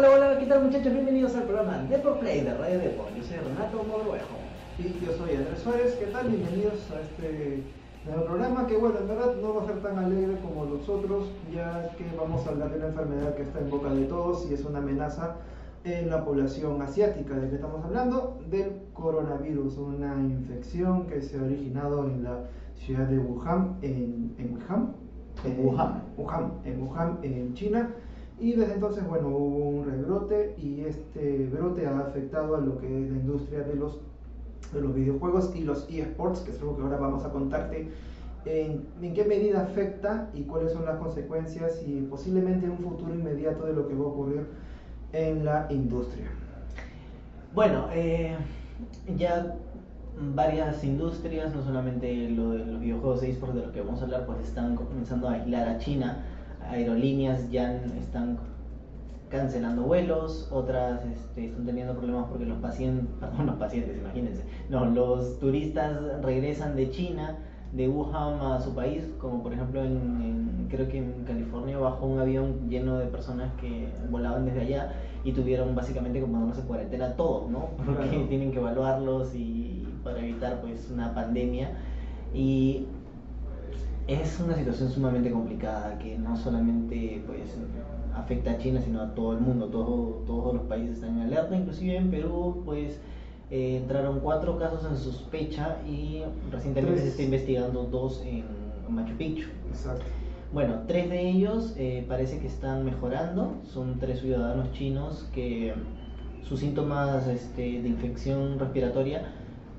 tal muchachos? Bienvenidos al programa Deport Play de Radio Deport. Yo soy Renato Mogrovejo. Y yo soy Andrés Suárez, ¿qué tal? Bienvenidos a este nuevo programa que bueno, en verdad no va a ser tan alegre como los otros, ya que vamos a hablar de una enfermedad que está en boca de todos y es una amenaza en la población asiática. ¿De qué estamos hablando? Del coronavirus, una infección que se ha originado en la ciudad de Wuhan, en, en Wuhan, En Wuhan. Wuhan, en Wuhan, en China. Y desde entonces, bueno, hubo un rebrote y este brote ha afectado a lo que es la industria de los, de los videojuegos y los eSports, que es algo que ahora vamos a contarte en, en qué medida afecta y cuáles son las consecuencias y posiblemente un futuro inmediato de lo que va a ocurrir en la industria. Bueno, eh, ya varias industrias, no solamente lo de los videojuegos e esports de los que vamos a hablar, pues están comenzando a aislar a China. Aerolíneas ya están cancelando vuelos, otras este, están teniendo problemas porque los pacientes, perdón, los pacientes, imagínense, no, los turistas regresan de China, de Wuhan a su país, como por ejemplo en, en- creo que en California bajó un avión lleno de personas que volaban desde allá y tuvieron básicamente como ponerse en cuarentena todos, ¿no? Porque Claro. tienen que evaluarlos y para evitar pues una pandemia y es una situación sumamente complicada que no solamente pues afecta a China sino a todo el mundo todo, todos los países están en alerta inclusive en Perú pues eh, entraron cuatro casos en sospecha y recientemente Tres. se está investigando dos en Machu Picchu Exacto. bueno, tres de ellos eh, parece que están mejorando. Son tres ciudadanos chinos que sus síntomas este, de infección respiratoria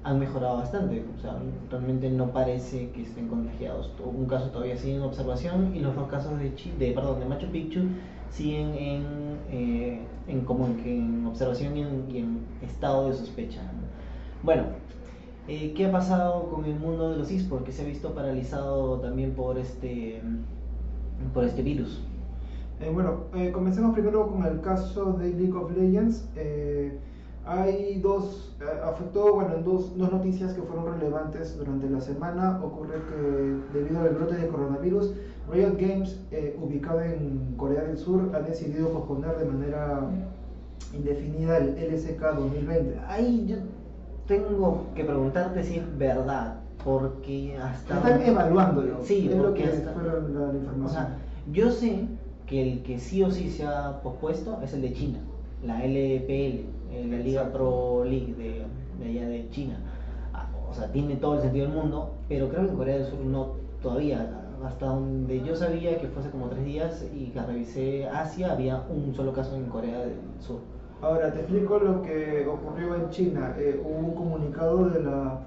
han mejorado bastante. O sea, realmente no parece que estén contagiados. Un caso todavía sigue en observación y los dos casos de, Chi- de, perdón, de Machu Picchu siguen en, eh, en, como en, en observación y en, y en estado de sospecha. ¿no? Bueno, eh, ¿Qué ha pasado con el mundo de los esports? Que se ha visto paralizado también por este, por este virus. Eh, bueno, eh, comencemos primero con el caso de League of Legends. Eh, hay dos, eh, afectó, bueno, en dos, dos noticias que fueron relevantes durante la semana. Ocurre que debido al brote de coronavirus, Riot Games, eh, ubicado en Corea del Sur, ha decidido posponer de manera indefinida el LSK 2020. Ahí yo tengo que preguntarte si es verdad, porque hasta... Están evaluándolo. Sí, es lo que hasta- la, O información. sea, yo sé que el que sí o sí se ha pospuesto es el de China, la LPL, eh, la Liga. Pro League de, de allá de China. Ah, O sea, tiene todo el sentido del mundo, pero creo que en Corea del Sur no todavía. Hasta donde yo sabía que fue hace como tres días y que revisé Asia, había un solo caso en Corea del Sur. Ahora te explico lo que ocurrió en China. Eh, hubo un comunicado de la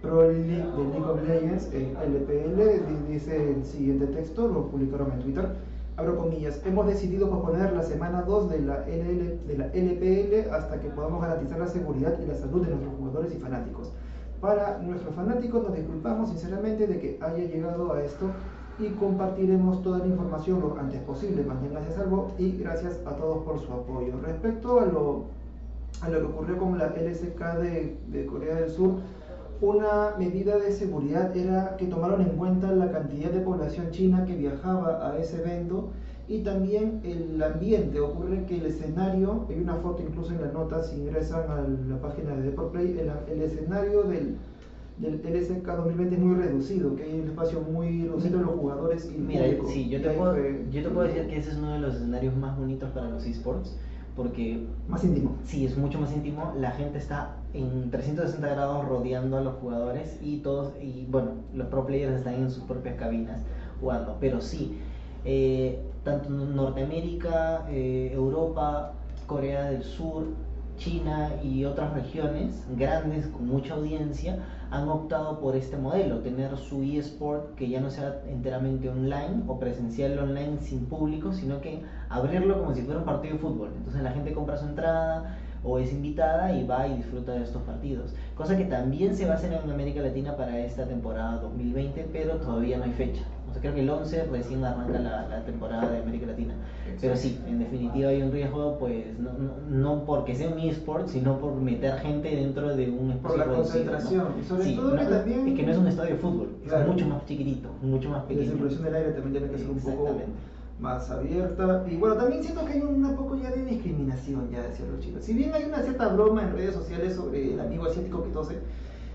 Pro League de League of Legends, eh, LPL, di- dice el siguiente texto, lo publicaron en Twitter. Abro comillas, hemos decidido posponer la semana 2 de la, LL de la LPL hasta que podamos garantizar la seguridad y la salud de nuestros jugadores y fanáticos. Para nuestros fanáticos nos disculpamos sinceramente de que haya llegado a esto y compartiremos toda la información lo antes posible. Manténgase a salvo y gracias a todos por su apoyo. Respecto a lo, a lo que ocurrió con la LSK de, de Corea del Sur, una medida de seguridad era que tomaron en cuenta la cantidad de población china que viajaba a ese evento y también el ambiente. Ocurre que el escenario, hay una foto incluso en la nota, si ingresan a la página de Deport Play, el, el escenario del, del LSK 2020 es muy reducido, que hay un espacio muy reducido de los jugadores y Mira, público. sí, yo te, puedo, yo te puedo decir que ese es uno de los escenarios más bonitos para los esports, porque más íntimo. Sí, es mucho más íntimo. La gente está en 360 grados rodeando a los jugadores y todos, y bueno, los pro players están en sus propias cabinas jugando. Pero sí, eh, tanto Norteamérica, eh, Europa, Corea del Sur, China y otras regiones grandes con mucha audiencia han optado por este modelo, tener su eSport que ya no sea enteramente online o presencial online sin público, sino que abrirlo como si fuera un partido de fútbol. Entonces la gente compra su entrada o es invitada y va y disfruta de estos partidos. Cosa que también se va a hacer en América Latina para esta temporada 2020, pero todavía no hay fecha. O sea, creo que el 11 recién arranca la, la temporada de América Latina. Pero sí, en definitiva hay un riesgo, pues no, no, no porque sea un eSport, sino por meter gente dentro de un espacio Por la concentración, y sobre Sí, todo que también- es que no es un estadio de fútbol, Claro. es mucho más chiquitito, mucho más La pequeño. circulación del aire también tiene que ser un poco más abierta. Y bueno, también siento que hay un poco ya de discriminación ya hacia los chinos. Si bien hay una cierta broma en redes sociales sobre el amigo asiático que tose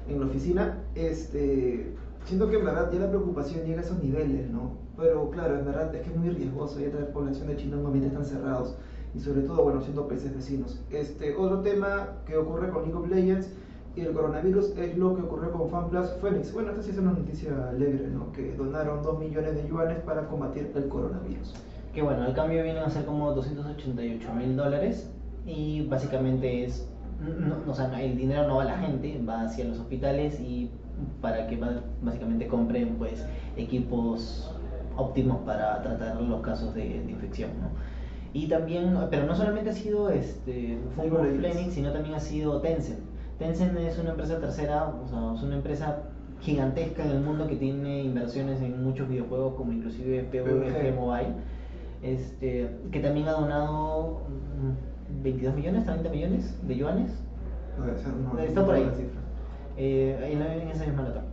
en la oficina, este, siento que en verdad ya la preocupación llega a esos niveles, ¿no? Pero claro, en verdad es que es muy riesgoso ya tener población de chinos en ambientes tan cerrados y sobre todo, bueno, siendo países vecinos. Este, otro tema que ocurre con League of Legends y el coronavirus es lo que ocurrió con FanPlus Phoenix. Bueno, esta sí es una noticia alegre, ¿no? Que donaron 2 millones de yuanes para combatir el coronavirus. Que bueno, el cambio viene a ser como 288 mil dólares y básicamente es, no, o sea, el dinero no va a la gente, va hacia los hospitales y para que básicamente compren pues equipos óptimos para tratar los casos de, de infección, ¿no? Y también, pero no solamente ha sido este, Phoenix, sino también ha sido Tencent Tencent es una empresa tercera, o sea, es una empresa gigantesca en el mundo que tiene inversiones en muchos videojuegos como inclusive PUBG Mobile, este, que también ha donado 22 mm, millones, 30 millones de yuanes. Está por ahí. Eh, en, en, esa misma nota.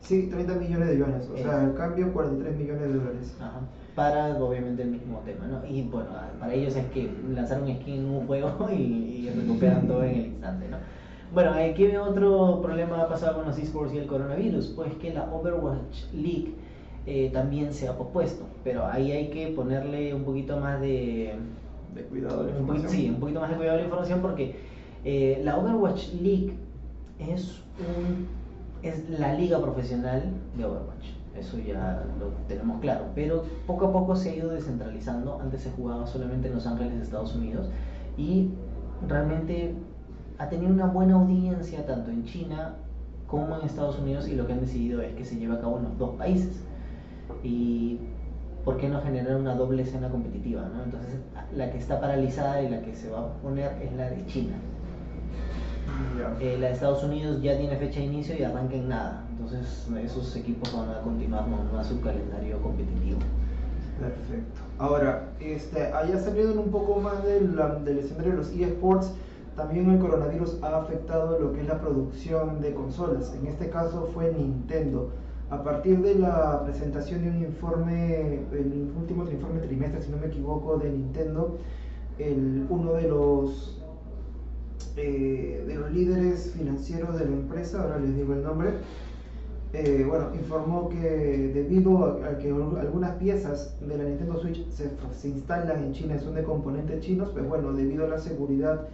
Sí, 30 millones de yuanes, o sea, el cambio 43 millones de dólares. Ajá. Para obviamente el mismo tema, ¿no? Y bueno, para ellos es que lanzaron un skin en un juego y, y recuperan todo en el instante, ¿no? Bueno, ¿qué otro problema ha pasado con los esports y el coronavirus? Pues que la Overwatch League eh, también se ha propuesto, pero ahí hay que ponerle un poquito más de, de cuidado la información. sí, un poquito más de cuidado a la información porque eh, la Overwatch League es, es la liga profesional de Overwatch. Eso ya lo tenemos claro, pero poco a poco se ha ido descentralizando. Antes se jugaba solamente en Los Ángeles, Estados Unidos, y realmente ha tenido una buena audiencia tanto en China como en Estados Unidos y lo que han decidido es que se lleve a cabo en los dos países. Y ¿por qué no generar una doble escena competitiva? ¿no? Entonces, la que está paralizada y la que se va a poner es la de China. Eh, la de Estados Unidos ya tiene fecha de inicio y arranca en nada. Entonces, esos equipos van a continuar con a su calendario competitivo. Perfecto. Ahora, este, haya salido un poco más del, del escenario de los eSports también el coronavirus ha afectado lo que es la producción de consolas. En este caso fue Nintendo. A partir de la presentación de un informe, el último informe trimestre, si no me equivoco, de Nintendo, el, uno de los, eh, de los líderes financieros de la empresa, ahora les digo el nombre, eh, bueno, informó que debido a, que algunas piezas de la Nintendo Switch se, se instalan en China, son de componentes chinos, pues bueno, debido a la seguridad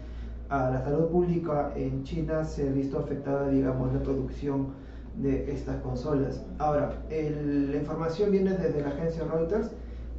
a la salud pública en China se ha visto afectada, digamos, la producción de estas consolas. Ahora, la información viene desde la agencia Reuters.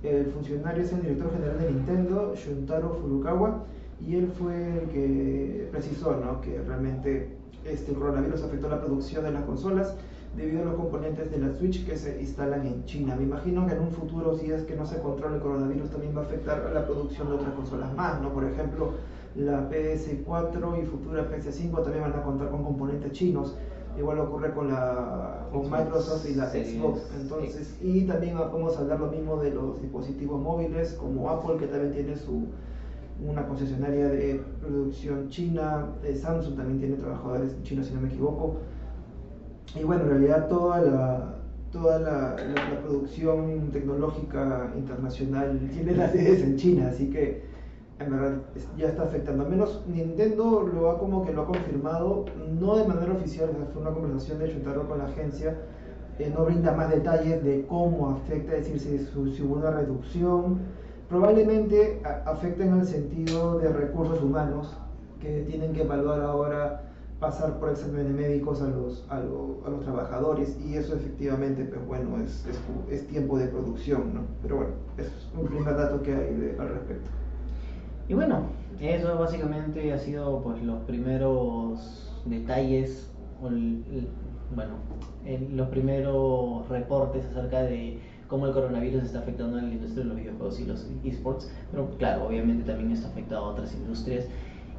El funcionario es el director general de Nintendo, Shuntaro Furukawa, y él fue el que precisó ¿no? que realmente este coronavirus afectó la producción de las consolas debido a los componentes de la Switch que se instalan en China. Me imagino que en un futuro, si es que no se controla el coronavirus, también va a afectar a la producción de otras consolas más, ¿no? Por ejemplo, la PS4 y futura PS5 también van a contar con componentes chinos. Igual ocurre con la con Microsoft y la Xbox. Entonces, y también vamos a hablar lo mismo de los dispositivos móviles como Apple que también tiene su una concesionaria de producción china, eh, Samsung también tiene trabajadores chinos si no me equivoco. Y bueno, en realidad toda la toda la, la producción tecnológica internacional tiene las sedes en China, así que en verdad ya está afectando. Al menos Nintendo lo ha como que lo ha confirmado, no de manera oficial, fue una conversación de Chuntaro con la agencia, eh, no brinda más detalles de cómo afecta, es decir, si, si hubo una reducción. Probablemente afecta en el sentido de recursos humanos que tienen que evaluar ahora pasar por exámenes médicos a los, a, los trabajadores y eso efectivamente, pues bueno, es, es, tiempo de producción, ¿no? Pero bueno, es un primer dato que hay al respecto. Y bueno, eso básicamente ha sido pues los primeros detalles, bueno, los primeros reportes acerca de cómo el coronavirus está afectando a la industria de los videojuegos y los esports, pero claro, obviamente también está afectado a otras industrias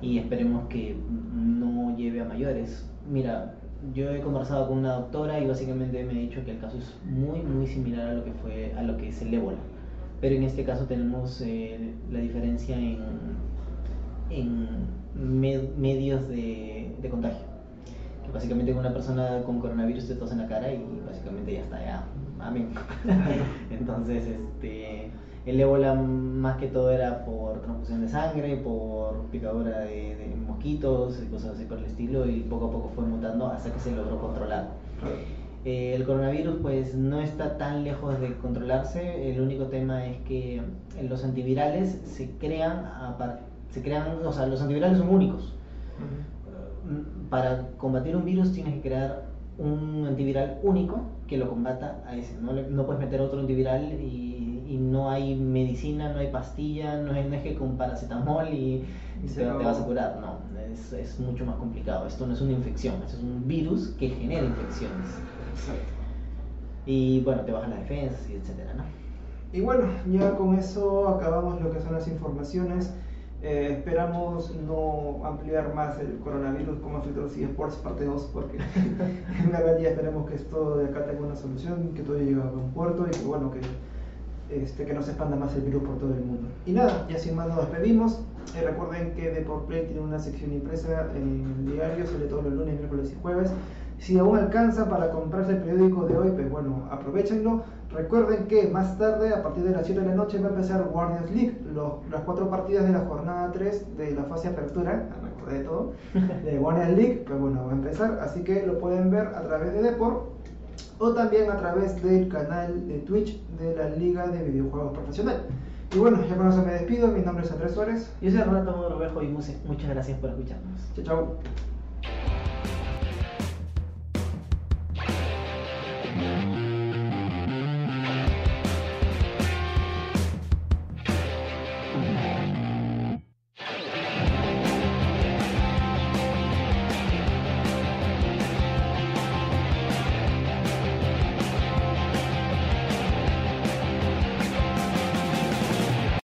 y esperemos que no lleve a mayores. Mira, yo he conversado con una doctora y básicamente me ha dicho que el caso es muy muy similar a lo que fue a lo que es el ébola pero en este caso tenemos eh, la diferencia en, en medios de, de, contagio. Que básicamente una persona con coronavirus te tosa en la cara y básicamente ya está, ya, amén. Entonces, este, El ébola más que todo era por transfusión de sangre, por picadura de, de mosquitos y cosas así por el estilo y poco a poco fue mutando hasta que se logró controlar. Eh, el coronavirus pues no está tan lejos de controlarse, el único tema es que los antivirales se crean, se crean o sea, los antivirales son únicos. Para combatir un virus tienes que crear un antiviral único que lo combata a ese. No, no puedes meter otro antiviral y, y, no hay medicina, no hay pastilla, no es, no es que con paracetamol y, te, vas a curar. No, es, es, mucho más complicado. Esto no es una infección, es un virus que genera infecciones. Y bueno, te baja las defensas y etcétera, ¿no? Y bueno, ya con eso acabamos lo que son las informaciones. Eh, esperamos no ampliar más el coronavirus como Filtros y Sports parte 2 porque en la día esperemos que esto de acá tenga una solución, que todo llegue a un puerto y que bueno, que, este, que no se expanda más el virus por todo el mundo. Y nada, ya sin más nos despedimos. Eh, recuerden que Play tiene una sección impresa en el diario, sale todos los lunes, miércoles y jueves. Si aún alcanza para comprarse el periódico de hoy, pues bueno, aprovechenlo. Recuerden que más tarde, a partir de las 7 de la noche, va a empezar Guardians League, las cuatro partidas de la jornada 3 de la fase apertura, me acordé de todo, de Guardians League, pues bueno, va a empezar, así que lo pueden ver a través de Deport o también a través del canal de Twitch de la Liga de Videojuegos Profesional. Y bueno, ya con eso me despido, mi nombre es Andrés Suárez. Yo soy Renato Roberto y muchas gracias por escucharnos. Chao, chao.